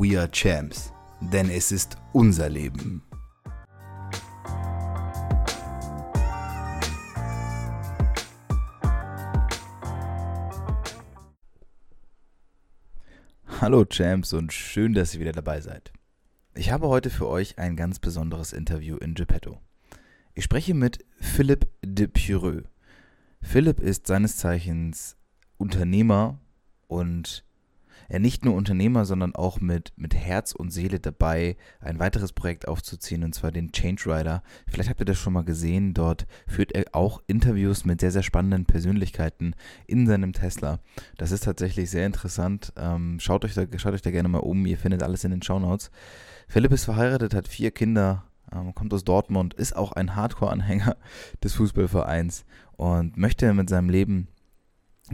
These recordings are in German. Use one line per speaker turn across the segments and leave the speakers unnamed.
We are Champs, denn es ist unser Leben. Hallo Champs und schön, dass ihr wieder dabei seid. Ich habe heute für euch ein ganz besonderes Interview in Geppetto. Ich spreche mit Philipp de Pureux. Philipp ist seines Zeichens Unternehmer und er nicht nur Unternehmer, sondern auch mit, mit Herz und Seele dabei, ein weiteres Projekt aufzuziehen, und zwar den Change Rider. Vielleicht habt ihr das schon mal gesehen. Dort führt er auch Interviews mit sehr, sehr spannenden Persönlichkeiten in seinem Tesla. Das ist tatsächlich sehr interessant. Ähm, schaut, euch da, schaut euch da gerne mal um. Ihr findet alles in den Shownotes. Philipp ist verheiratet, hat vier Kinder, ähm, kommt aus Dortmund, ist auch ein Hardcore-Anhänger des Fußballvereins und möchte mit seinem Leben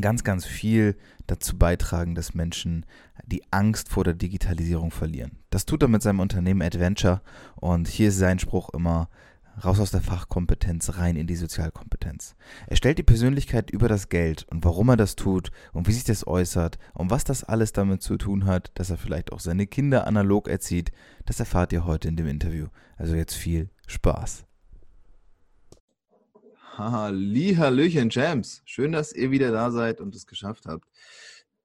ganz, ganz viel dazu beitragen, dass Menschen die Angst vor der Digitalisierung verlieren. Das tut er mit seinem Unternehmen Adventure und hier ist sein Spruch immer raus aus der Fachkompetenz, rein in die Sozialkompetenz. Er stellt die Persönlichkeit über das Geld und warum er das tut und wie sich das äußert und was das alles damit zu tun hat, dass er vielleicht auch seine Kinder analog erzieht, das erfahrt ihr heute in dem Interview. Also jetzt viel Spaß. Halli, Hallöchen, Champs. Schön, dass ihr wieder da seid und es geschafft habt.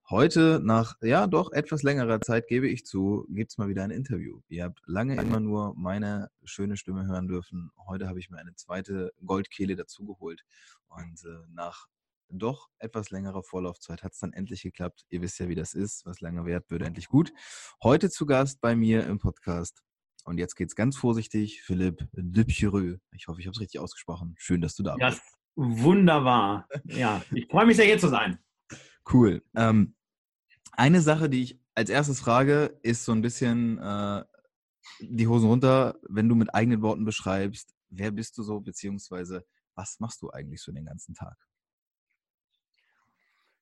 Heute, nach ja doch etwas längerer Zeit, gebe ich zu, gibt es mal wieder ein Interview. Ihr habt lange immer nur meine schöne Stimme hören dürfen. Heute habe ich mir eine zweite Goldkehle dazugeholt. Und äh, nach doch etwas längerer Vorlaufzeit hat es dann endlich geklappt. Ihr wisst ja, wie das ist. Was lange währt, wird endlich gut. Heute zu Gast bei mir im Podcast und jetzt geht's ganz vorsichtig, Philipp de Pierreux. Ich hoffe, ich habe es richtig ausgesprochen. Schön, dass du da
bist. Ja, wunderbar. Ja, ich freue mich sehr, hier zu sein.
Cool. Ähm, eine Sache, die ich als erstes frage, ist so ein bisschen äh, die Hosen runter, wenn du mit eigenen Worten beschreibst, wer bist du so, beziehungsweise was machst du eigentlich so den ganzen Tag?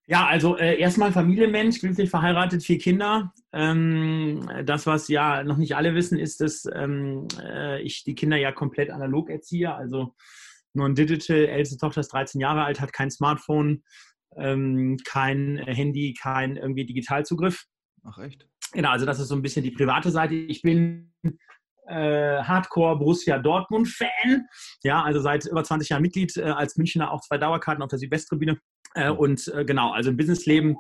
Ja, also äh, erstmal Familienmensch, glücklich verheiratet, vier Kinder. Ähm, das, was ja noch nicht alle wissen, ist, dass ähm, äh, ich die Kinder ja komplett analog erziehe. Also nur ein Digital, älteste Tochter ist 13 Jahre alt, hat kein Smartphone, ähm, kein Handy, kein irgendwie Digitalzugriff.
Ach echt?
Genau, also das ist so ein bisschen die private Seite. Ich bin äh, Hardcore Borussia Dortmund Fan. Ja, also seit über 20 Jahren Mitglied, äh, als Münchner auch zwei Dauerkarten auf der Südwesttribüne. Äh, und äh, genau, also im Businessleben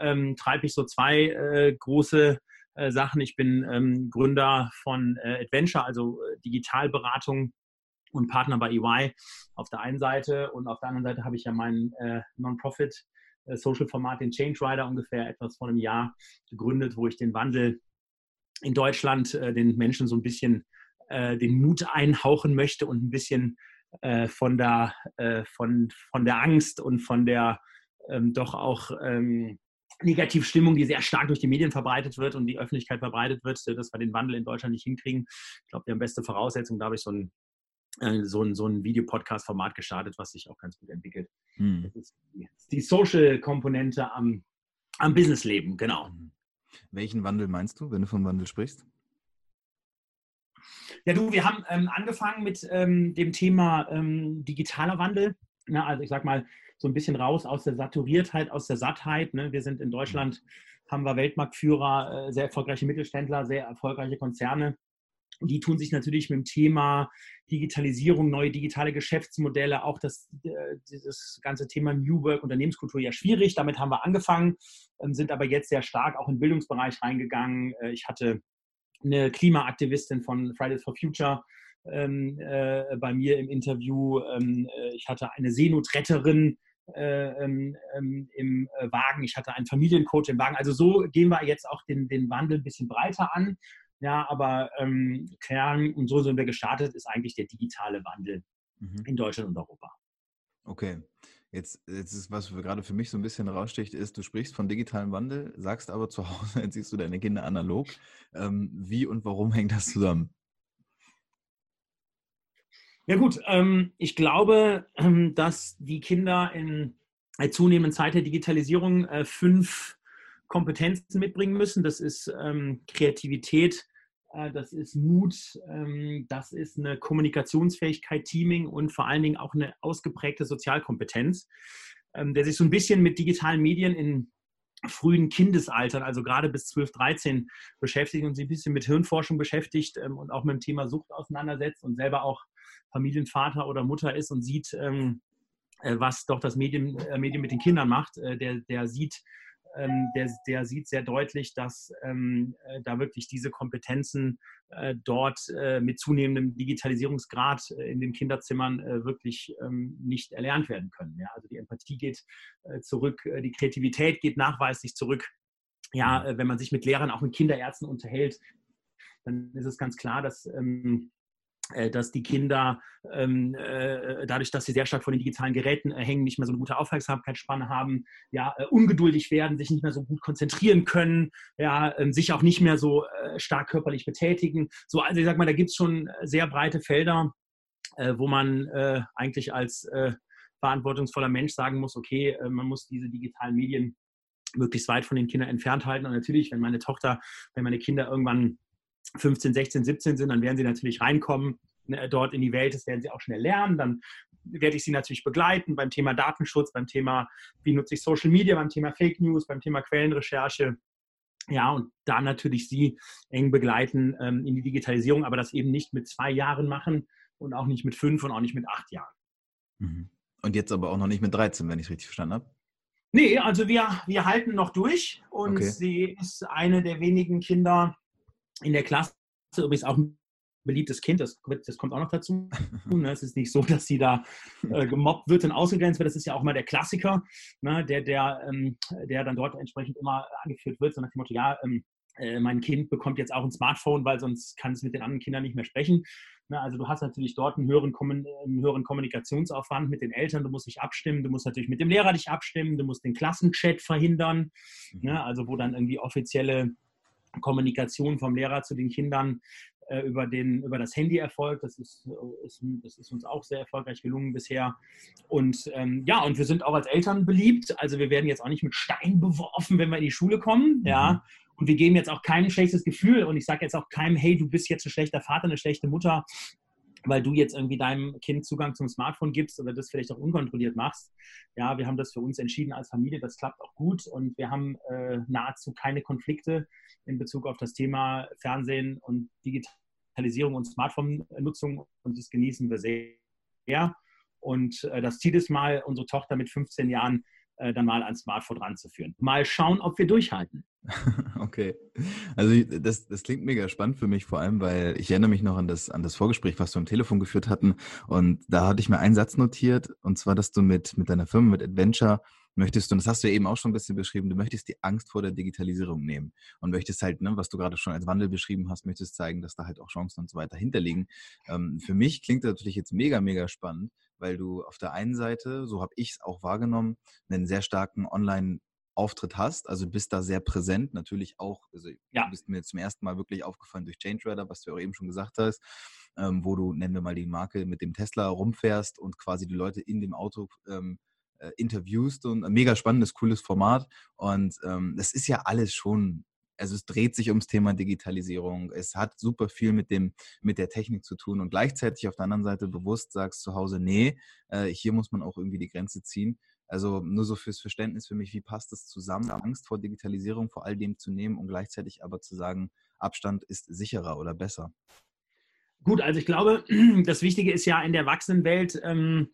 ähm, treibe ich so zwei äh, große äh, Sachen. Ich bin ähm, Gründer von äh, Adventure, also äh, Digitalberatung und Partner bei EY auf der einen Seite. Und auf der anderen Seite habe ich ja meinen Non-Profit Social-Format, den Change Rider, ungefähr etwas vor einem Jahr gegründet, wo ich den Wandel in Deutschland den Menschen so ein bisschen den Mut einhauchen möchte und ein bisschen äh, von, der, äh, von, von der Angst und von der ähm, doch auch ähm, Negativstimmung, die sehr stark durch die Medien verbreitet wird und die Öffentlichkeit verbreitet wird, dass wir den Wandel in Deutschland nicht hinkriegen. Ich glaube, wir haben beste Voraussetzungen. Da habe ich so ein, äh, so ein, so ein Videopodcast-Format gestartet, was sich auch ganz gut entwickelt. Hm. Das ist die, die Social-Komponente am, am Businessleben, genau. Hm.
Welchen Wandel meinst du, wenn du von Wandel sprichst?
Ja, du, wir haben ähm, angefangen mit ähm, dem Thema ähm, digitaler Wandel. Na, also ich sag mal, so ein bisschen raus aus der Saturiertheit, aus der Sattheit. Ne? Wir sind in Deutschland, haben wir Weltmarktführer, äh, sehr erfolgreiche Mittelständler, sehr erfolgreiche Konzerne. Die tun sich natürlich mit dem Thema Digitalisierung, neue digitale Geschäftsmodelle, auch das, äh, dieses ganze Thema New Work, Unternehmenskultur ja schwierig. Damit haben wir angefangen, ähm, sind aber jetzt sehr stark auch im Bildungsbereich reingegangen. Äh, ich hatte eine Klimaaktivistin von Fridays for Future ähm, äh, bei mir im Interview. Ähm, äh, ich hatte eine Seenotretterin äh, ähm, ähm im äh, Wagen. Ich hatte einen Familiencoach im Wagen. Also so gehen wir jetzt auch den, den Wandel ein bisschen breiter an. Ja, aber ähm, Kern, und so sind wir gestartet, ist eigentlich der digitale Wandel mhm. in Deutschland und Europa.
Okay. Jetzt, jetzt ist, was gerade für mich so ein bisschen raussticht, ist, du sprichst von digitalem Wandel, sagst aber zu Hause, jetzt siehst du deine Kinder analog. Ähm, wie und warum hängt das zusammen?
Ja gut, ähm, ich glaube, ähm, dass die Kinder in der zunehmenden Zeit der Digitalisierung äh, fünf Kompetenzen mitbringen müssen. Das ist ähm, Kreativität, das ist Mut, ähm, das ist eine Kommunikationsfähigkeit, Teaming und vor allen Dingen auch eine ausgeprägte Sozialkompetenz, ähm, der sich so ein bisschen mit digitalen Medien in frühen Kindesaltern, also gerade bis 12, 13 beschäftigt und sich ein bisschen mit Hirnforschung beschäftigt ähm, und auch mit dem Thema Sucht auseinandersetzt und selber auch Familienvater oder Mutter ist und sieht, äh, was doch das Medium, äh, Medium mit den Kindern macht. Der, der sieht, ähm, der, der, sieht sehr deutlich, dass ähm, äh, da wirklich diese Kompetenzen äh, dort äh, mit zunehmendem Digitalisierungsgrad äh, in den Kinderzimmern äh, wirklich ähm, nicht erlernt werden können. Ja? Also die Empathie geht zurück, die Kreativität geht nachweislich zurück. Ja, mhm. wenn man sich mit Lehrern, auch mit Kinderärzten unterhält, dann ist es ganz klar, dass ähm, äh, dass die Kinder ähm, äh, dadurch, dass sie sehr stark von den digitalen Geräten äh, hängen, nicht mehr so eine gute Aufmerksamkeitsspanne haben, ja, äh, ungeduldig werden, sich nicht mehr so gut konzentrieren können, ja, ähm, sich auch nicht mehr so äh, stark körperlich betätigen. So, also ich sag mal, da gibt es schon sehr breite Felder, äh, wo man eigentlich als verantwortungsvoller Mensch sagen muss, okay, man muss diese digitalen Medien möglichst weit von den Kindern entfernt halten. Und natürlich, wenn meine Tochter, wenn meine Kinder irgendwann 15, 16, 17 sind, dann werden sie natürlich reinkommen ne, dort in die Welt. Das werden sie auch schnell lernen. Dann werde ich sie natürlich begleiten beim Thema Datenschutz, beim Thema, wie nutze ich Social Media, beim Thema Fake News, beim Thema Quellenrecherche. Ja, und da natürlich sie eng begleiten ähm, in die Digitalisierung, aber das eben nicht mit zwei Jahren machen und auch nicht mit fünf und auch nicht mit acht Jahren.
Mhm. Und jetzt aber auch noch nicht mit 13, wenn ich es richtig verstanden habe?
Nee, also wir, wir halten noch durch und okay. sie ist eine der wenigen Kinder, in der Klasse übrigens auch ein beliebtes Kind, das, das kommt auch noch dazu. Ne? Es ist nicht so, dass sie da äh, gemobbt wird und ausgegrenzt wird. Das ist ja auch mal der Klassiker, ne? der, der, ähm, der dann dort entsprechend immer angeführt wird, so nach dem Motto, ja, ähm, äh, mein Kind bekommt jetzt auch ein Smartphone, weil sonst kann es mit den anderen Kindern nicht mehr sprechen. Ne? Also du hast natürlich dort einen höheren, einen höheren Kommunikationsaufwand mit den Eltern, du musst dich abstimmen, du musst natürlich mit dem Lehrer dich abstimmen, du musst den Klassenchat verhindern, ne? Mhm. also wo dann irgendwie offizielle Kommunikation vom Lehrer zu den Kindern äh, über, den, über das Handy erfolgt. Das ist, ist, das ist uns auch sehr erfolgreich gelungen bisher. Und ähm, ja, und wir sind auch als Eltern beliebt. Also wir werden jetzt auch nicht mit Stein beworfen, wenn wir in die Schule kommen. Ja. Mhm. Und wir geben jetzt auch kein schlechtes Gefühl. Und ich sage jetzt auch keinem, hey, du bist jetzt ein schlechter Vater, eine schlechte Mutter, weil du jetzt irgendwie deinem Kind Zugang zum Smartphone gibst oder das vielleicht auch unkontrolliert machst. Ja, wir haben das für uns entschieden als Familie, das klappt auch gut und wir haben äh, nahezu keine Konflikte in Bezug auf das Thema Fernsehen und Digitalisierung und Smartphone-Nutzung und das genießen wir sehr. Und äh, das Ziel ist mal, unsere Tochter mit 15 Jahren äh, dann mal ans Smartphone ranzuführen. Mal schauen, ob wir durchhalten.
Okay. Also das, das klingt mega spannend für mich, vor allem, weil ich erinnere mich noch an das, an das Vorgespräch, was wir am Telefon geführt hatten. Und da hatte ich mir einen Satz notiert, und zwar, dass du mit, mit deiner Firma, mit Adventure, möchtest, und das hast du ja eben auch schon ein bisschen beschrieben, du möchtest die Angst vor der Digitalisierung nehmen und möchtest halt, ne, was du gerade schon als Wandel beschrieben hast, möchtest zeigen, dass da halt auch Chancen und so weiter hinterliegen. Ähm, für mich klingt das natürlich jetzt mega, mega spannend, weil du auf der einen Seite, so habe ich es auch wahrgenommen, einen sehr starken Online- Auftritt hast, also bist da sehr präsent, natürlich auch, also ja. du bist mir zum ersten Mal wirklich aufgefallen durch Change was du auch eben schon gesagt hast, ähm, wo du, nennen wir mal die Marke, mit dem Tesla rumfährst und quasi die Leute in dem Auto ähm, äh, interviewst und ein mega spannendes, cooles Format und ähm, das ist ja alles schon also es dreht sich ums Thema Digitalisierung. Es hat super viel mit dem, mit der Technik zu tun und gleichzeitig auf der anderen Seite bewusst sagst zu Hause, nee, äh, hier muss man auch irgendwie die Grenze ziehen. Also nur so fürs Verständnis für mich, wie passt das zusammen, Angst vor Digitalisierung vor all dem zu nehmen und gleichzeitig aber zu sagen, Abstand ist sicherer oder besser?
Gut, also ich glaube, das Wichtige ist ja in der Erwachsenenwelt, ähm,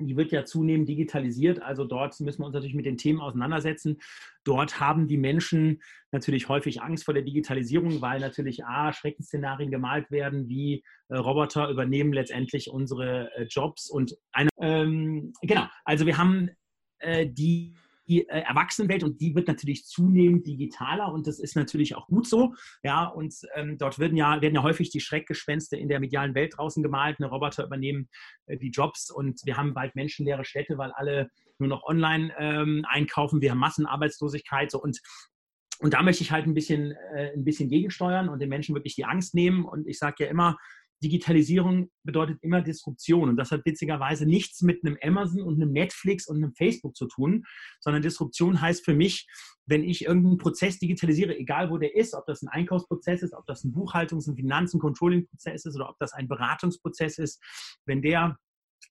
die wird ja zunehmend digitalisiert. Also dort müssen wir uns natürlich mit den Themen auseinandersetzen. Dort haben die Menschen natürlich häufig Angst vor der Digitalisierung, weil natürlich A, Schreckensszenarien gemalt werden, wie äh, Roboter übernehmen letztendlich unsere äh, Jobs. Und eine, ähm, genau, also wir haben äh, die die äh, Erwachsenenwelt und die wird natürlich zunehmend digitaler und das ist natürlich auch gut so. Ja, und ähm, dort werden ja, werden ja häufig die Schreckgespenste in der medialen Welt draußen gemalt. Eine Roboter übernehmen äh, die Jobs und wir haben bald menschenleere Städte, weil alle nur noch online ähm, einkaufen. Wir haben Massenarbeitslosigkeit so und und da möchte ich halt ein bisschen, äh, ein bisschen gegensteuern und den Menschen wirklich die Angst nehmen. Und ich sage ja immer, Digitalisierung bedeutet immer Disruption. Und das hat witzigerweise nichts mit einem Amazon und einem Netflix und einem Facebook zu tun, sondern Disruption heißt für mich, wenn ich irgendeinen Prozess digitalisiere, egal wo der ist, ob das ein Einkaufsprozess ist, ob das ein Buchhaltungs- und Finanz- und Controlling-Prozess ist oder ob das ein Beratungsprozess ist, wenn der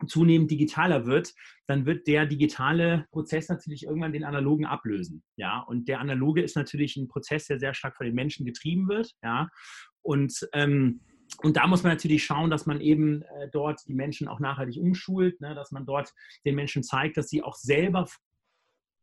zunehmend digitaler wird, dann wird der digitale Prozess natürlich irgendwann den analogen ablösen. Ja, und der analoge ist natürlich ein Prozess, der sehr stark von den Menschen getrieben wird. Ja, und ähm, und da muss man natürlich schauen, dass man eben äh, dort die Menschen auch nachhaltig umschult, ne, dass man dort den Menschen zeigt, dass sie auch selber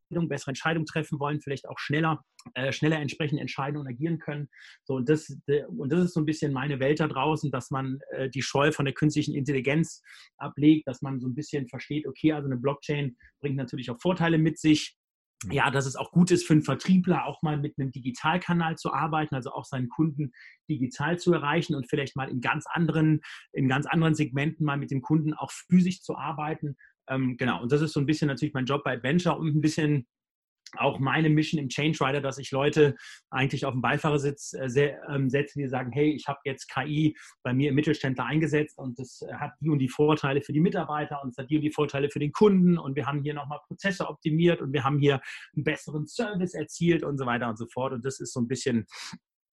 bessere Entscheidungen treffen wollen, vielleicht auch schneller, äh, schneller entsprechend entscheiden und agieren können. So, und, das, und das ist so ein bisschen meine Welt da draußen, dass man äh, die Scheu von der künstlichen Intelligenz ablegt, dass man so ein bisschen versteht, okay, also eine Blockchain bringt natürlich auch Vorteile mit sich, ja, dass es auch gut ist für einen Vertriebler, auch mal mit einem Digitalkanal zu arbeiten, also auch seinen Kunden digital zu erreichen und vielleicht mal in ganz anderen, in ganz anderen Segmenten mal mit dem Kunden auch physisch zu arbeiten. Ähm, genau, und das ist so ein bisschen natürlich mein Job bei Adventure und ein bisschen auch meine Mission im Change Rider, dass ich Leute eigentlich auf dem Beifahrersitz äh, ähm, setze, die sagen, hey, ich habe jetzt KI bei mir im Mittelständler eingesetzt und das hat die und die Vorteile für die Mitarbeiter und es hat die und die Vorteile für den Kunden und wir haben hier nochmal Prozesse optimiert und wir haben hier einen besseren Service erzielt und so weiter und so fort. Und das ist so ein bisschen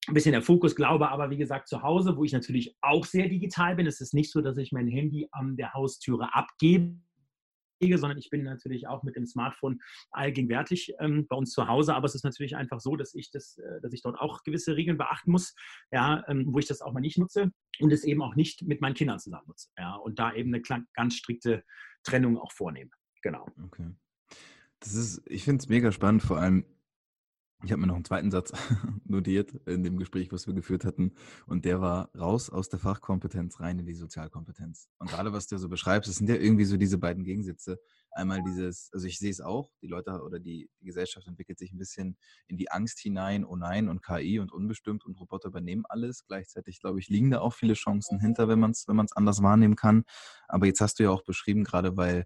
ein bisschen der Fokus, glaube aber, wie gesagt, zu Hause, wo ich natürlich auch sehr digital bin. Es ist nicht so, dass ich mein Handy an der Haustüre abgebe sondern ich bin natürlich auch mit dem Smartphone allgegenwärtig ähm, bei uns zu Hause. Aber es ist natürlich einfach so, dass ich das, äh, dass ich dort auch gewisse Regeln beachten muss, ja, ähm, wo ich das auch mal nicht nutze und es eben auch nicht mit meinen Kindern zusammen nutze. Ja, und da eben eine ganz strikte Trennung auch vornehme. Genau.
Okay. Das ist, ich finde es mega spannend, vor allem ich habe mir noch einen zweiten Satz notiert in dem Gespräch, was wir geführt hatten. Und der war raus aus der Fachkompetenz rein in die Sozialkompetenz. Und gerade was du so beschreibst, das sind ja irgendwie so diese beiden Gegensätze. Einmal dieses, also ich sehe es auch, die Leute oder die, die Gesellschaft entwickelt sich ein bisschen in die Angst hinein, oh nein, und KI und unbestimmt und Roboter übernehmen alles. Gleichzeitig, glaube ich, liegen da auch viele Chancen hinter, wenn man es wenn anders wahrnehmen kann. Aber jetzt hast du ja auch beschrieben, gerade weil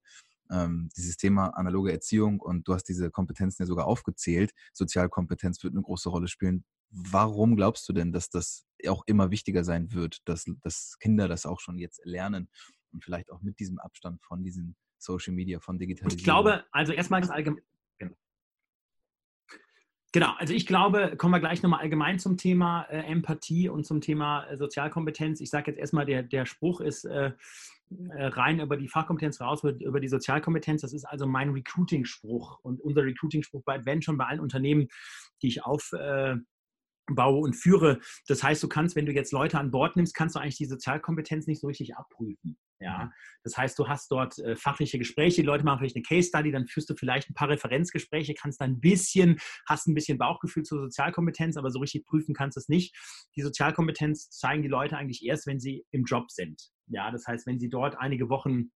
ähm, dieses Thema analoge Erziehung und du hast diese Kompetenzen ja sogar aufgezählt. Sozialkompetenz wird eine große Rolle spielen. Warum glaubst du denn, dass das auch immer wichtiger sein wird, dass, dass Kinder das auch schon jetzt lernen und vielleicht auch mit diesem Abstand von diesen Social Media, von Digitalisierung?
Ich glaube, also erstmal das allgemein. Genau. genau. also ich glaube, kommen wir gleich nochmal allgemein zum Thema äh, Empathie und zum Thema äh, Sozialkompetenz. Ich sage jetzt erstmal, der, der Spruch ist, äh, rein über die Fachkompetenz raus, über die Sozialkompetenz. Das ist also mein Recruiting-Spruch und unser Recruiting-Spruch bei Adventure bei allen Unternehmen, die ich aufbaue äh, und führe. Das heißt, du kannst, wenn du jetzt Leute an Bord nimmst, kannst du eigentlich die Sozialkompetenz nicht so richtig abprüfen. Ja, mhm. das heißt, du hast dort äh, fachliche Gespräche, die Leute machen vielleicht eine Case Study, dann führst du vielleicht ein paar Referenzgespräche, kannst dann ein bisschen, hast ein bisschen Bauchgefühl zur Sozialkompetenz, aber so richtig prüfen kannst du es nicht. Die Sozialkompetenz zeigen die Leute eigentlich erst, wenn sie im Job sind. Ja, das heißt, wenn sie dort einige Wochen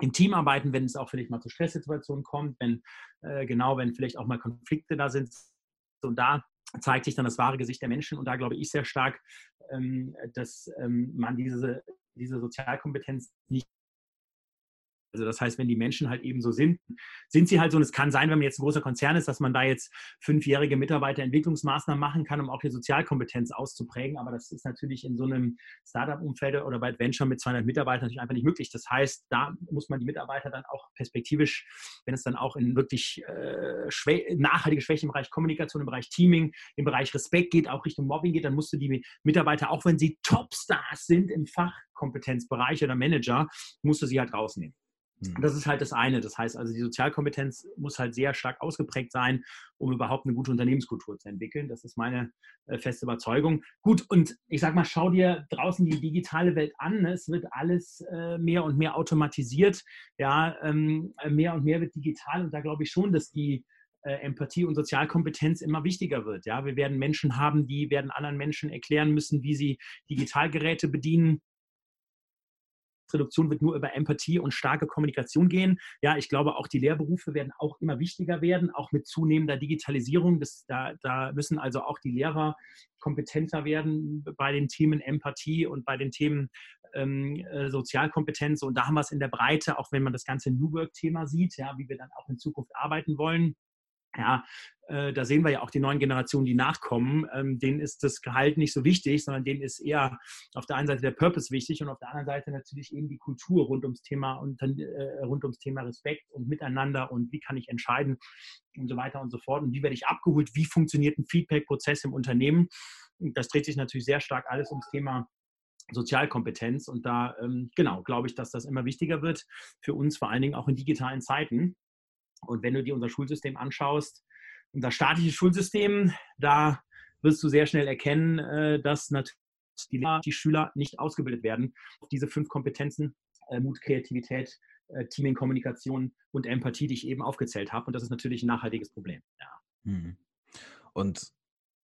im Team arbeiten, wenn es auch vielleicht mal zu Stresssituationen kommt, wenn äh, genau, wenn vielleicht auch mal Konflikte da sind. Und da zeigt sich dann das wahre Gesicht der Menschen. Und da glaube ich sehr stark, ähm, dass ähm, man diese, diese Sozialkompetenz nicht also das heißt, wenn die Menschen halt eben so sind, sind sie halt so. Und es kann sein, wenn man jetzt ein großer Konzern ist, dass man da jetzt fünfjährige Mitarbeiterentwicklungsmaßnahmen machen kann, um auch die Sozialkompetenz auszuprägen. Aber das ist natürlich in so einem Startup-Umfeld oder bei Adventure mit 200 Mitarbeitern natürlich einfach nicht möglich. Das heißt, da muss man die Mitarbeiter dann auch perspektivisch, wenn es dann auch in wirklich äh, schwä nachhaltige Schwäche im Bereich Kommunikation, im Bereich Teaming, im Bereich Respekt geht, auch Richtung Mobbing geht, dann musst du die Mitarbeiter, auch wenn sie Topstars sind im Fachkompetenzbereich oder Manager, musst du sie halt rausnehmen. Hm. Das ist halt das eine. Das heißt also, die Sozialkompetenz muss halt sehr stark ausgeprägt sein, um überhaupt eine gute Unternehmenskultur zu entwickeln. Das ist meine äh, feste Überzeugung. Gut, und ich sag mal, schau dir draußen die digitale Welt an. Es wird alles äh, mehr und mehr automatisiert. Ja, ähm, mehr und mehr wird digital. Und da glaube ich schon, dass die äh, Empathie und Sozialkompetenz immer wichtiger wird. Ja, wir werden Menschen haben, die werden anderen Menschen erklären müssen, wie sie Digitalgeräte bedienen Reduktion wird nur über Empathie und starke Kommunikation gehen. Ja, ich glaube, auch die Lehrberufe werden auch immer wichtiger werden, auch mit zunehmender Digitalisierung. Das, da, da müssen also auch die Lehrer kompetenter werden bei den Themen Empathie und bei den Themen ähm, äh, Sozialkompetenz. Und da haben wir es in der Breite, auch wenn man das ganze New Work-Thema sieht, ja, wie wir dann auch in Zukunft arbeiten wollen. Ja, äh, da sehen wir ja auch die neuen Generationen, die nachkommen. Ähm, denen ist das Gehalt nicht so wichtig, sondern denen ist eher auf der einen Seite der Purpose wichtig und auf der anderen Seite natürlich eben die Kultur rund ums Thema und äh, rund ums Thema Respekt und Miteinander und wie kann ich entscheiden und so weiter und so fort. Und wie werde ich abgeholt? Wie funktioniert ein Feedback-Prozess im Unternehmen? Das dreht sich natürlich sehr stark alles ums Thema Sozialkompetenz. Und da, ähm, genau, glaube ich, dass das immer wichtiger wird für uns, vor allen Dingen auch in digitalen Zeiten. Und wenn du dir unser Schulsystem anschaust, unser staatliches Schulsystem, da wirst du sehr schnell erkennen, äh, dass natürlich die, Lehrer, die Schüler nicht ausgebildet werden auf diese fünf Kompetenzen, äh, Mut, Kreativität, äh, Teaming, Kommunikation und Empathie, die ich eben aufgezählt habe. Und das ist natürlich ein nachhaltiges Problem. Ja.
Hm. Und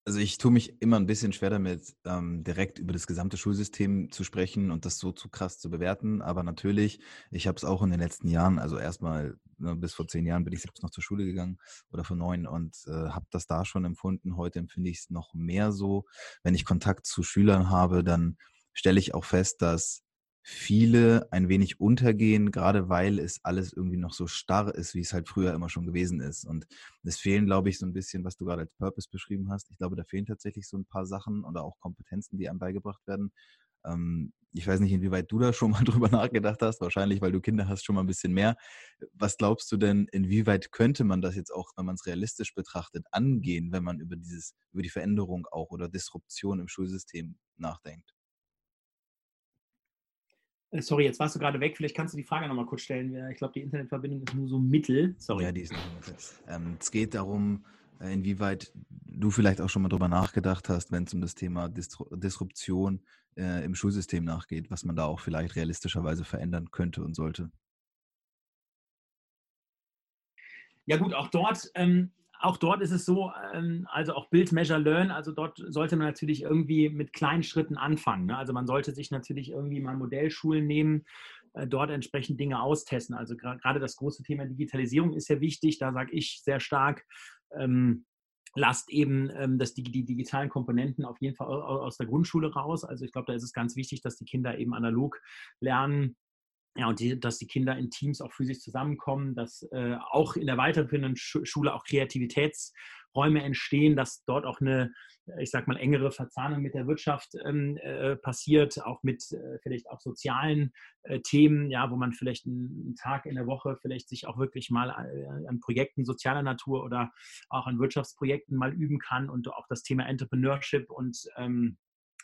also ich tue mich immer ein bisschen schwer damit, ähm, direkt über das gesamte Schulsystem zu sprechen und das so zu krass zu bewerten. Aber natürlich, ich habe es auch in den letzten Jahren, also erstmal ne, bis vor zehn Jahren bin ich selbst noch zur Schule gegangen oder vor neun und äh, habe das da schon empfunden. Heute empfinde ich es noch mehr so. Wenn ich Kontakt zu Schülern habe, dann stelle ich auch fest, dass viele ein wenig untergehen, gerade weil es alles irgendwie noch so starr ist, wie es halt früher immer schon gewesen ist. Und es fehlen, glaube ich, so ein bisschen, was du gerade als Purpose beschrieben hast. Ich glaube, da fehlen tatsächlich so ein paar Sachen oder auch Kompetenzen, die einem beigebracht werden. Ähm, ich weiß nicht, inwieweit du da schon mal drüber nachgedacht hast. Wahrscheinlich, weil du Kinder hast, schon mal ein bisschen mehr. Was glaubst du denn, inwieweit könnte man das jetzt auch, wenn man es realistisch betrachtet, angehen, wenn man über dieses, über die Veränderung auch oder Disruption im Schulsystem nachdenkt?
Äh, sorry, jetzt warst du gerade weg. Vielleicht kannst du die Frage nochmal kurz stellen. Ich glaube, die Internetverbindung ist nur so mittel. Sorry.
Ja, die ist nur mittel. Ähm, es geht darum, äh, inwieweit du vielleicht auch schon mal drüber nachgedacht hast, wenn es um das Thema Disruption äh, im Schulsystem nachgeht, was man da auch vielleicht realistischerweise verändern könnte und sollte.
Ja gut, auch dort ähm, auch dort ist es so, ähm, also auch Build, Measure, Learn, also dort sollte man natürlich irgendwie mit kleinen Schritten anfangen. Ne? Also man sollte sich natürlich irgendwie mal Modellschulen nehmen, äh, dort entsprechend Dinge austesten. Also gerade das große Thema Digitalisierung ist ja wichtig. Da sage ich sehr stark, ähm, lasst eben ähm, das, die, die, digitalen Komponenten auf jeden Fall aus der Grundschule raus. Also ich glaube, da ist es ganz wichtig, dass die Kinder eben analog lernen, ja, und die, dass die Kinder in Teams auch physisch zusammenkommen, dass äh, auch in der weiterführenden Schule auch Kreativitätsräume entstehen, dass dort auch eine, ich sag mal, engere Verzahnung mit der Wirtschaft ähm, äh, passiert, auch mit äh, vielleicht auch sozialen äh, Themen, ja, wo man vielleicht einen Tag in der Woche vielleicht sich auch wirklich mal äh, an Projekten sozialer Natur oder auch an Wirtschaftsprojekten mal üben kann und auch das Thema Entrepreneurship und ähm,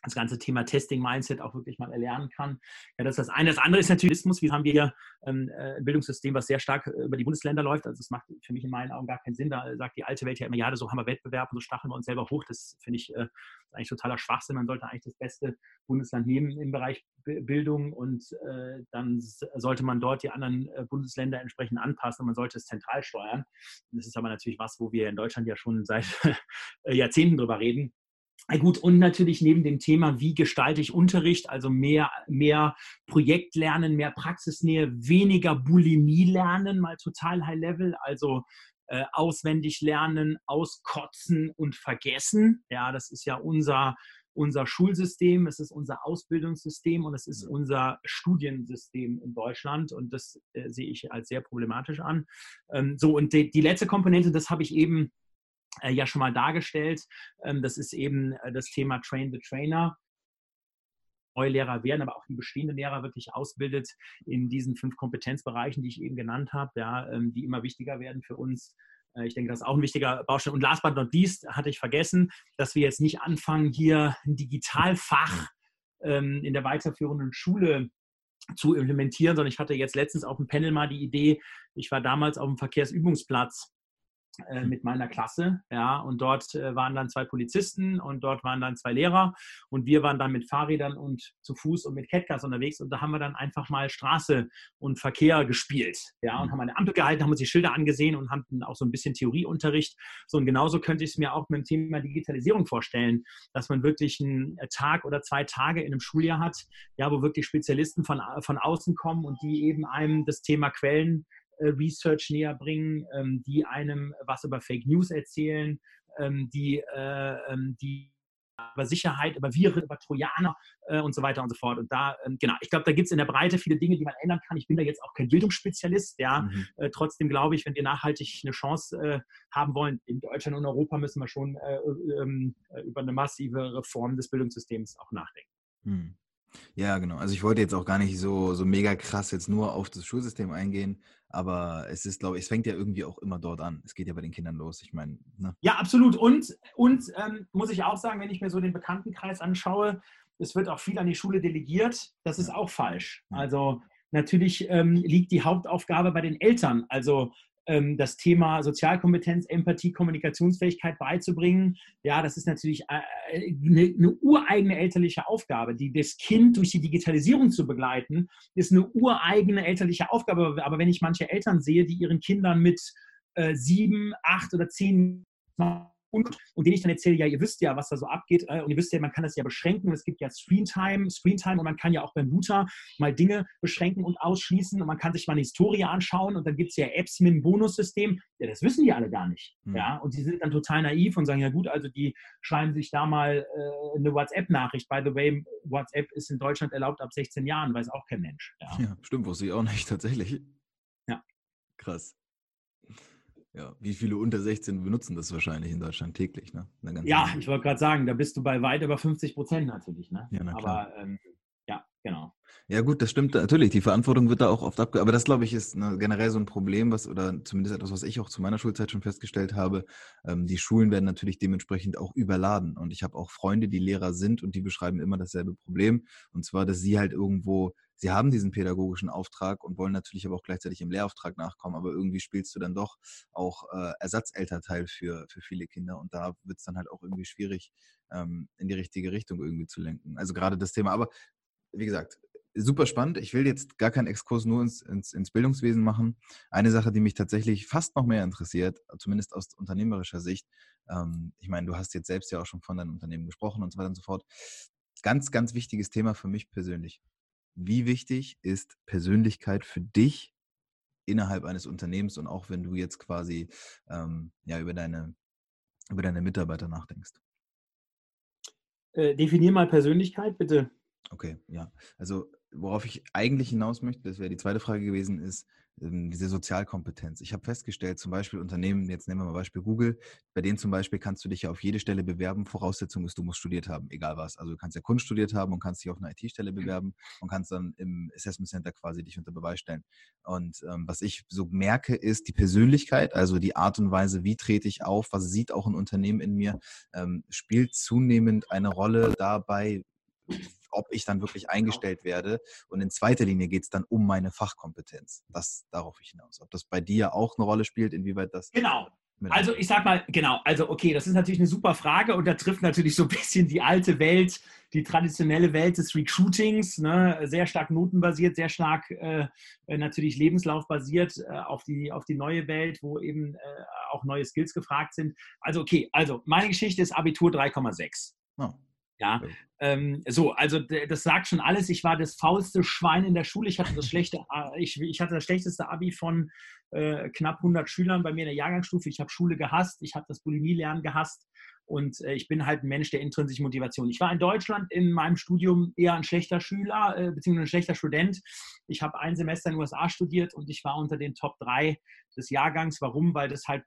das ganze Thema Testing, Mindset auch wirklich mal erlernen kann. Ja, das ist das eine. Das andere ist natürlich Wie haben wir hier ähm, äh, ein Bildungssystem, was sehr stark äh, über die Bundesländer läuft. Also es macht für mich in meinen Augen gar keinen Sinn. Da sagt die alte Welt ja immer, ja, so haben wir Wettbewerb und so stacheln wir uns selber hoch. Das finde ich äh, eigentlich totaler Schwachsinn. Man sollte eigentlich das beste Bundesland nehmen im Bereich Bildung und äh, dann sollte man dort die anderen äh, Bundesländer entsprechend anpassen und man sollte es zentral steuern. Das ist aber natürlich was, wo wir in Deutschland ja schon seit Jahrzehnten drüber reden Gut, und natürlich neben dem Thema, wie gestalte ich Unterricht, also mehr, mehr Projektlernen, mehr Praxisnähe, weniger Bulimie lernen, mal total High Level, also äh, auswendig lernen, auskotzen und vergessen. Ja, das ist ja unser, unser Schulsystem, es ist unser Ausbildungssystem und es ist unser Studiensystem in Deutschland und das äh, sehe ich als sehr problematisch an. Ähm, so, und die, die letzte Komponente, das habe ich eben äh, ja schon mal dargestellt. Ähm, das ist eben äh, das Thema Train the Trainer neue Lehrer werden, aber auch die bestehenden Lehrer wirklich ausbildet in diesen fünf Kompetenzbereichen, die ich eben genannt habe, ja, ähm, die immer wichtiger werden für uns. Äh, ich denke, das ist auch ein wichtiger Baustein. Und last but not least hatte ich vergessen, dass wir jetzt nicht anfangen, hier ein Digitalfach ähm, in der weiterführenden Schule zu implementieren, sondern ich hatte jetzt letztens auf dem Panel mal die Idee, ich war damals auf dem Verkehrsübungsplatz äh, mit meiner Klasse, ja, und dort äh, waren dann zwei Polizisten und dort waren dann zwei Lehrer und wir waren dann mit Fahrrädern und zu Fuß und mit Catcars unterwegs und da haben wir dann einfach mal Straße und Verkehr gespielt, ja, und mhm. haben eine Ampel gehalten, haben uns die Schilder angesehen und haben auch so ein bisschen Theorieunterricht. So und genauso könnte ich es mir auch mit dem Thema Digitalisierung vorstellen, dass man wirklich einen äh, Tag oder zwei Tage in einem Schuljahr hat, ja, wo wirklich Spezialisten von, von außen kommen und die eben einem das Thema Quellen äh, Research näher bringen, ähm, die einem was über Fake News erzählen, ähm, die, äh, ähm, die über Sicherheit, über Viren, über Trojaner äh, und so weiter und so fort. Und da, ähm, genau, ich glaube, da gibt es in der Breite viele Dinge, die man ändern kann. Ich bin da jetzt auch kein Bildungsspezialist, ja. Mhm. Äh, trotzdem glaube ich, wenn wir nachhaltig eine Chance äh, haben wollen, in Deutschland und Europa müssen wir schon äh, über eine massive Reform des Bildungssystems auch nachdenken. Mhm.
Ja, genau. Also ich wollte jetzt auch gar nicht so, so mega krass jetzt nur auf das Schulsystem eingehen, aber es ist, glaube ich, es fängt ja irgendwie auch immer dort an. Es geht ja bei den Kindern los. Ich meine,
ne? Ja, absolut. Und, und ähm, muss ich auch sagen, wenn ich mir so den Bekanntenkreis anschaue, es wird auch viel an die Schule delegiert. Das ist ja. auch falsch. Also natürlich ähm, liegt die Hauptaufgabe bei den Eltern. Also das Thema Sozialkompetenz, Empathie, Kommunikationsfähigkeit beizubringen, ja, das ist natürlich eine, äh, eine ureigene elterliche Aufgabe. Die, das Kind durch die Digitalisierung zu begleiten, ist eine ureigene elterliche Aufgabe. Aber wenn ich manche Eltern sehe, die ihren Kindern mit äh, sieben, acht oder zehn und, und denen ich dann erzähle, ja, ihr wisst ja, was da so abgeht äh, und ihr wisst ja, man kann das ja beschränken. Es gibt ja Screentime, Screentime und man kann ja auch beim Router mal Dinge beschränken und ausschließen und man kann sich mal eine Historie anschauen und dann gibt es ja Apps mit einem Bonussystem. Ja, das wissen die alle gar nicht. Mhm. Ja, und die sind dann total naiv und sagen, ja gut, also die schreiben sich da mal äh, eine WhatsApp-Nachricht. By the way, WhatsApp ist in Deutschland erlaubt ab 16 Jahren, weiß auch kein Mensch.
Ja, ja stimmt, wusste ich auch nicht tatsächlich.
Ja.
Krass. Ja, wie viele unter 16 benutzen das wahrscheinlich in Deutschland täglich? Ne?
Ja, Zeit. ich wollte gerade sagen, da bist du bei weit über 50 Prozent natürlich. Ne? Ja, na klar. Aber ähm, ja, genau.
Ja, gut, das stimmt natürlich. Die Verantwortung wird da auch oft abge. Aber das, glaube ich, ist ne, generell so ein Problem, was, oder zumindest etwas, was ich auch zu meiner Schulzeit schon festgestellt habe. Ähm, die Schulen werden natürlich dementsprechend auch überladen. Und ich habe auch Freunde, die Lehrer sind und die beschreiben immer dasselbe Problem. Und zwar, dass sie halt irgendwo sie haben diesen pädagogischen Auftrag und wollen natürlich aber auch gleichzeitig im Lehrauftrag nachkommen, aber irgendwie spielst du dann doch auch äh, Ersatzelternteil für, für viele Kinder und da wird es dann halt auch irgendwie schwierig, ähm, in die richtige Richtung irgendwie zu lenken. Also gerade das Thema, aber wie gesagt, super spannend. Ich will jetzt gar keinen Exkurs nur ins, ins, ins, Bildungswesen machen. Eine Sache, die mich tatsächlich fast noch mehr interessiert, zumindest aus unternehmerischer Sicht, ähm, ich meine, du hast jetzt selbst ja auch schon von deinem Unternehmen gesprochen und so weiter und so fort. Ganz, ganz wichtiges Thema für mich persönlich wie wichtig ist Persönlichkeit für dich innerhalb eines Unternehmens und auch wenn du jetzt quasi ähm, ja, über, deine, über deine Mitarbeiter nachdenkst?
Äh, definier mal Persönlichkeit, bitte.
Okay, ja. Also worauf ich eigentlich hinaus möchte, das wäre die zweite Frage gewesen, ist, diese Sozialkompetenz. Ich habe festgestellt, zum Beispiel Unternehmen, jetzt nehmen wir mal Beispiel Google, bei denen zum Beispiel kannst du dich ja auf jede Stelle bewerben. Voraussetzung ist, du musst studiert haben, egal was. Also du kannst ja Kunst studiert haben und kannst dich auf eine IT-Stelle bewerben und kannst dann im Assessment Center quasi dich unter Beweis stellen. Und ähm, was ich so merke, ist die Persönlichkeit, also die Art und Weise, wie trete ich auf, was sieht auch ein Unternehmen in mir, ähm, spielt zunehmend eine Rolle dabei, ob ich dann wirklich eingestellt werde. Und in zweiter Linie geht es dann um meine Fachkompetenz. Das darauf ich hinaus. Ob das bei dir auch eine Rolle spielt, inwieweit das.
Genau. Also ich sag mal, genau, also okay, das ist natürlich eine super Frage und da trifft natürlich so ein bisschen die alte Welt, die traditionelle Welt des Recruitings, ne? sehr stark notenbasiert, sehr stark äh, natürlich lebenslaufbasiert äh, auf, die, auf die neue Welt, wo eben äh, auch neue Skills gefragt sind. Also okay, also meine Geschichte ist Abitur 3,6. Oh. Ja, ähm, so, also das sagt schon alles. Ich war das faulste Schwein in der Schule. Ich hatte das schlechte, ich, ich hatte das schlechteste Abi von äh, knapp 100 Schülern bei mir in der Jahrgangsstufe. Ich habe Schule gehasst, ich habe das Bulimie-Lernen gehasst und äh, ich bin halt ein Mensch der intrinsischen Motivation. Ich war in Deutschland in meinem Studium eher ein schlechter Schüler äh, beziehungsweise ein schlechter Student. Ich habe ein Semester in den USA studiert und ich war unter den Top 3 des Jahrgangs. Warum? Weil das halt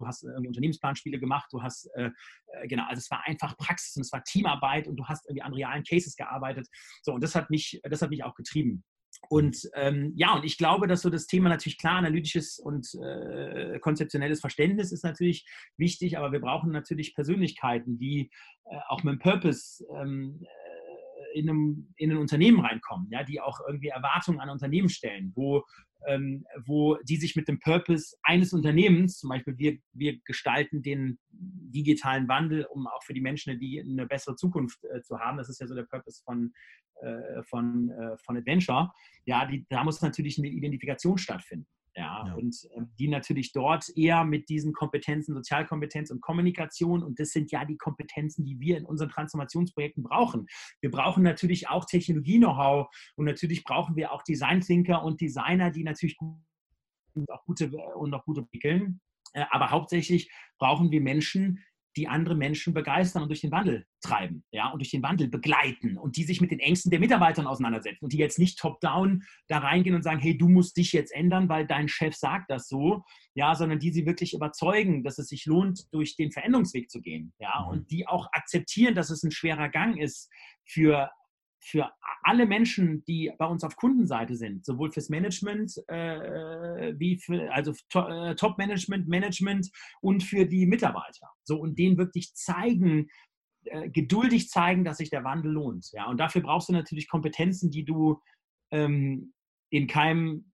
du hast irgendwie Unternehmensplanspiele gemacht, du hast, äh, äh, genau, also es war einfach Praxis und es war Teamarbeit und du hast irgendwie an realen Cases gearbeitet. So, und das hat mich, das hat mich auch getrieben. Und ähm, ja, und ich glaube, dass so das Thema natürlich klar analytisches und äh, konzeptionelles Verständnis ist natürlich wichtig, aber wir brauchen natürlich Persönlichkeiten, die äh, auch mit dem Purpose ähm, in, einem, in ein Unternehmen reinkommen, ja, die auch irgendwie Erwartungen an Unternehmen stellen, wo, ähm, wo die sich mit dem Purpose eines Unternehmens, zum Beispiel wir, wir gestalten den digitalen Wandel, um auch für die Menschen die eine bessere Zukunft äh, zu haben. Das ist ja so der Purpose von, äh, von, äh, von Adventure. Ja, die, da muss natürlich eine Identifikation stattfinden. Ja, ja. und äh, die natürlich dort eher mit diesen Kompetenzen, Sozialkompetenz und Kommunikation, und das sind ja die Kompetenzen, die wir in unseren Transformationsprojekten brauchen. Wir brauchen natürlich auch Technologie-Know-how und natürlich brauchen wir auch Design-Thinker und Designer, die natürlich gut, auch gute und auch gute entwickeln. Äh, aber hauptsächlich brauchen wir Menschen, die andere Menschen begeistern und durch den Wandel treiben, ja, und durch den Wandel begleiten und die sich mit den Ängsten der Mitarbeitern auseinandersetzen und die jetzt nicht top-down da reingehen und sagen, hey, du musst dich jetzt ändern, weil dein Chef sagt das so, ja, sondern die sie wirklich überzeugen, dass es sich lohnt, durch den Veränderungsweg zu gehen, ja, mhm. und die auch akzeptieren, dass es ein schwerer Gang ist für für alle Menschen, die bei uns auf Kundenseite sind, sowohl fürs Management äh, wie für also äh, Top-Management, Management und für die Mitarbeiter. So und denen wirklich zeigen, äh, geduldig zeigen, dass sich der Wandel lohnt. Ja, und dafür brauchst du natürlich Kompetenzen, die du ähm, in keinem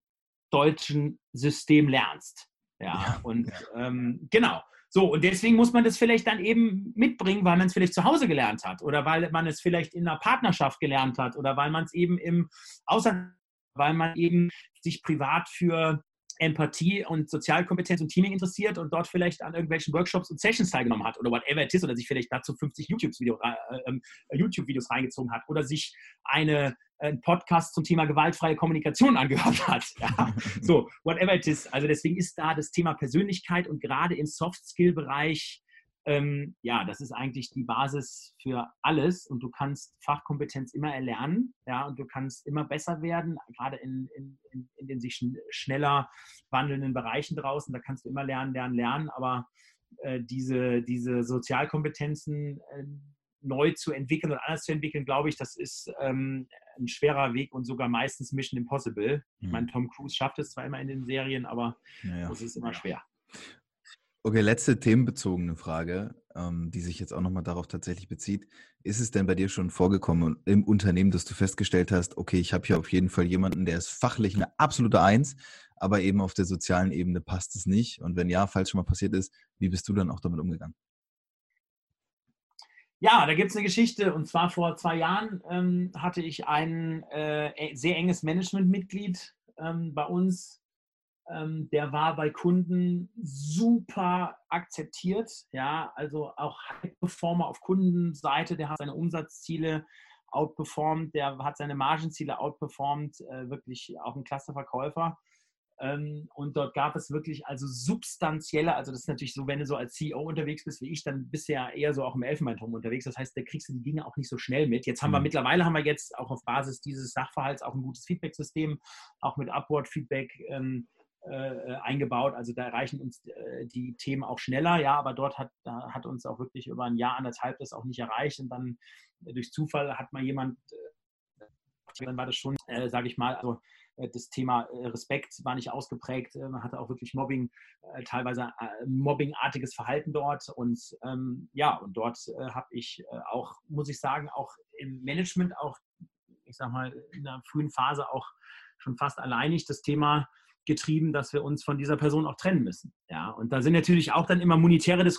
deutschen System lernst. Ja, ja und. Ähm, genau. So, und deswegen muss man das vielleicht dann eben mitbringen, weil man es vielleicht zu Hause gelernt hat oder weil man es vielleicht in einer Partnerschaft gelernt hat oder weil man es eben im Ausland, weil man eben sich privat für Empathie und Sozialkompetenz und Teaming interessiert und dort vielleicht an irgendwelchen Workshops und Sessions teilgenommen hat oder whatever it is oder sich vielleicht dazu 50 YouTube-Videos äh, äh, YouTube reingezogen hat oder sich eine, äh, einen Podcast zum Thema gewaltfreie Kommunikation angehört hat. Ja? So, whatever it is. Also deswegen ist da das Thema Persönlichkeit und gerade im Soft-Skill-Bereich ähm, ja, das ist eigentlich die Basis für alles und du kannst Fachkompetenz immer erlernen, ja, und du kannst immer besser werden, gerade in, in, in, in den sich schneller wandelnden Bereichen draußen, da kannst du immer lernen, lernen, lernen, aber äh, diese, diese Sozialkompetenzen äh, neu zu entwickeln und anders zu entwickeln, glaube ich, das ist ähm, ein schwerer Weg und sogar meistens Mission Impossible. Ich meine, mhm. Tom Cruise schafft es zwar immer in den Serien, aber ja, es ist immer schwer.
Okay, letzte themenbezogene Frage, ähm, die sich jetzt auch nochmal darauf tatsächlich bezieht. Ist es denn bei dir schon vorgekommen im Unternehmen, dass du festgestellt hast, okay, ich habe hier auf jeden Fall jemanden, der ist fachlich eine absolute Eins, aber eben auf der sozialen Ebene passt es nicht? Und wenn ja, falls schon mal passiert ist, wie bist du dann auch damit umgegangen?
Ja, da gibt es eine Geschichte. Und zwar vor zwei Jahren ähm, hatte ich ein äh, sehr enges Managementmitglied ähm, bei uns der war bei Kunden super akzeptiert. Ja, also auch High-Performer auf Kundenseite, der hat seine Umsatzziele outperformed, der hat seine Margenziele outperformed, äh, wirklich auch ein klasse Verkäufer. Ähm, und dort gab es wirklich also substanzielle, also das ist natürlich so, wenn du so als CEO unterwegs bist wie ich, dann bist du ja eher so auch im Elfenbeinturm unterwegs. Das heißt, da kriegst du die Dinge auch nicht so schnell mit. Jetzt haben wir mhm. mittlerweile haben wir jetzt auch auf Basis dieses Sachverhalts auch ein gutes Feedback-System, auch mit Upward-Feedback. Ähm, äh, eingebaut. Also da erreichen uns äh, die Themen auch schneller, ja, aber dort hat, hat uns auch wirklich über ein Jahr, anderthalb das auch nicht erreicht. Und dann äh, durch Zufall hat mal jemand, dann war das schon, äh, sage ich mal, also das Thema Respekt war nicht ausgeprägt. Man hatte auch wirklich Mobbing, teilweise Mobbingartiges Verhalten dort. Und ähm, ja, und dort habe ich auch, muss ich sagen, auch im Management, auch, ich sag mal, in der frühen Phase auch schon fast alleinig das Thema getrieben, dass wir uns von dieser Person auch trennen müssen. Ja, und da sind natürlich auch dann immer monetäre Diskussionen